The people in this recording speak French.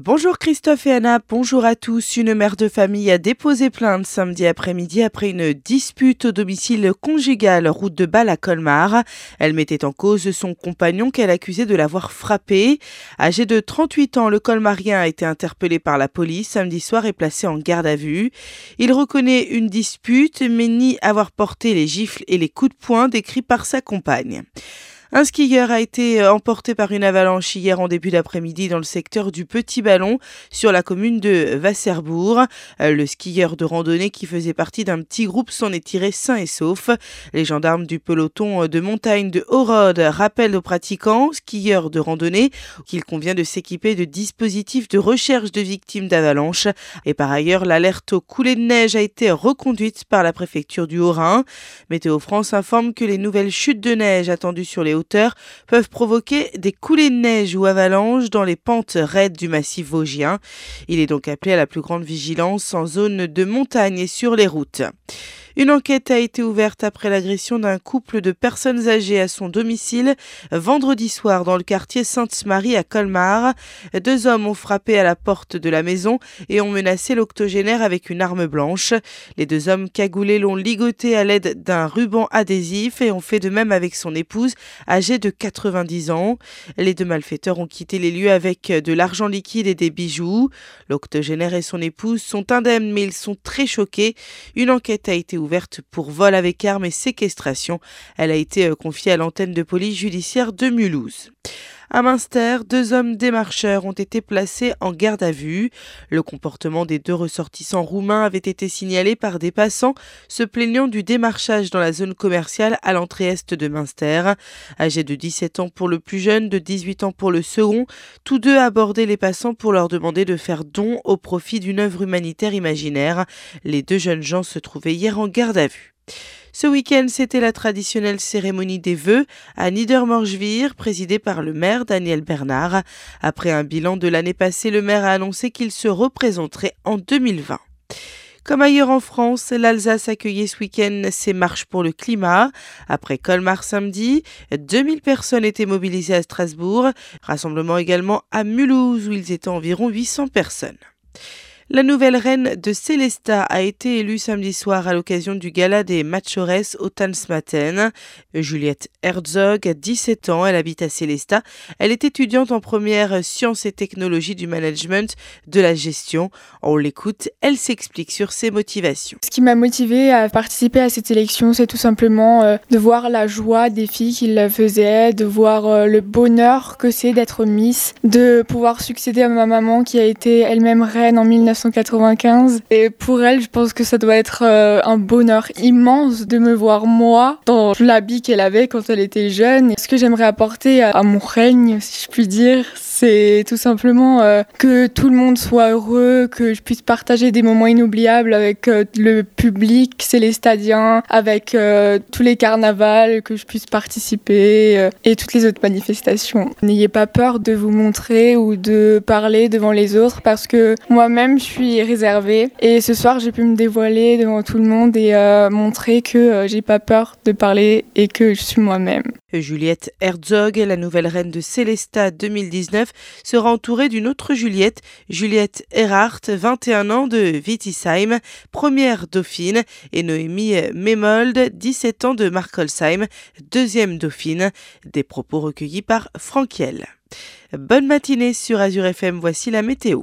Bonjour Christophe et Anna, bonjour à tous. Une mère de famille a déposé plainte samedi après-midi après une dispute au domicile conjugal route de Bâle à Colmar. Elle mettait en cause son compagnon qu'elle accusait de l'avoir frappé. Âgé de 38 ans, le colmarien a été interpellé par la police samedi soir et placé en garde à vue. Il reconnaît une dispute mais nie avoir porté les gifles et les coups de poing décrits par sa compagne. Un skieur a été euh, emporté par une avalanche hier en début d'après-midi dans le secteur du Petit Ballon sur la commune de Wasserbourg. Euh, le skieur de randonnée qui faisait partie d'un petit groupe s'en est tiré sain et sauf. Les gendarmes du peloton de montagne de Haut-Rode rappellent aux pratiquants, skieurs de randonnée, qu'il convient de s'équiper de dispositifs de recherche de victimes d'avalanche. Et par ailleurs, l'alerte aux coulées de neige a été reconduite par la préfecture du Haut-Rhin. Météo France informe que les nouvelles chutes de neige attendues sur les peuvent provoquer des coulées de neige ou avalanches dans les pentes raides du massif vosgien. Il est donc appelé à la plus grande vigilance en zone de montagne et sur les routes. Une enquête a été ouverte après l'agression d'un couple de personnes âgées à son domicile vendredi soir dans le quartier Sainte-Marie à Colmar. Deux hommes ont frappé à la porte de la maison et ont menacé l'octogénaire avec une arme blanche. Les deux hommes cagoulés l'ont ligoté à l'aide d'un ruban adhésif et ont fait de même avec son épouse âgée de 90 ans. Les deux malfaiteurs ont quitté les lieux avec de l'argent liquide et des bijoux. L'octogénaire et son épouse sont indemnes mais ils sont très choqués. Une enquête a été pour vol avec armes et séquestration. Elle a été euh, confiée à l'antenne de police judiciaire de Mulhouse. À Münster, deux hommes démarcheurs ont été placés en garde à vue. Le comportement des deux ressortissants roumains avait été signalé par des passants se plaignant du démarchage dans la zone commerciale à l'entrée est de Münster. Âgés de 17 ans pour le plus jeune, de 18 ans pour le second, tous deux abordaient les passants pour leur demander de faire don au profit d'une œuvre humanitaire imaginaire. Les deux jeunes gens se trouvaient hier en garde à vue. Ce week-end, c'était la traditionnelle cérémonie des vœux à Niedermorschwihr, présidée par le maire Daniel Bernard. Après un bilan de l'année passée, le maire a annoncé qu'il se représenterait en 2020. Comme ailleurs en France, l'Alsace accueillait ce week-end ses marches pour le climat. Après Colmar samedi, 2000 personnes étaient mobilisées à Strasbourg. Rassemblement également à Mulhouse où ils étaient environ 800 personnes. La nouvelle reine de Célesta a été élue samedi soir à l'occasion du gala des Machores au Tanzmatten. Juliette Herzog a 17 ans, elle habite à Célesta. Elle est étudiante en première sciences et technologies du management de la gestion. On l'écoute, elle s'explique sur ses motivations. Ce qui m'a motivée à participer à cette élection, c'est tout simplement euh, de voir la joie des filles qui la faisaient, de voir euh, le bonheur que c'est d'être Miss, de pouvoir succéder à ma maman qui a été elle-même reine en 19 1995. Et pour elle, je pense que ça doit être euh, un bonheur immense de me voir moi dans l'habit qu'elle avait quand elle était jeune. Ce que j'aimerais apporter à, mon règne, si je puis dire, c'est tout simplement euh, que tout le monde soit heureux, que je puisse partager des moments inoubliables avec euh, le public célestadien, avec tous les carnavals, que je puisse participer et toutes les autres manifestations. N'ayez pas peur de vous montrer ou de parler devant les autres parce que moi-même, suis réservée. Et ce soir, j'ai pu me dévoiler devant tout le monde et euh, montrer que euh, j'ai pas peur de parler et que je suis moi-même. Juliette Herzog, la nouvelle reine de Célestat 2019, sera entourée d'une autre Juliette, Juliette Erhardt, 21 ans de Wittisheim, première dauphine, et Noémie Memold, 17 ans de Markolsheim, deuxième dauphine. Des propos recueillis par Frankiel. Bonne matinée sur Azure FM, voici la météo.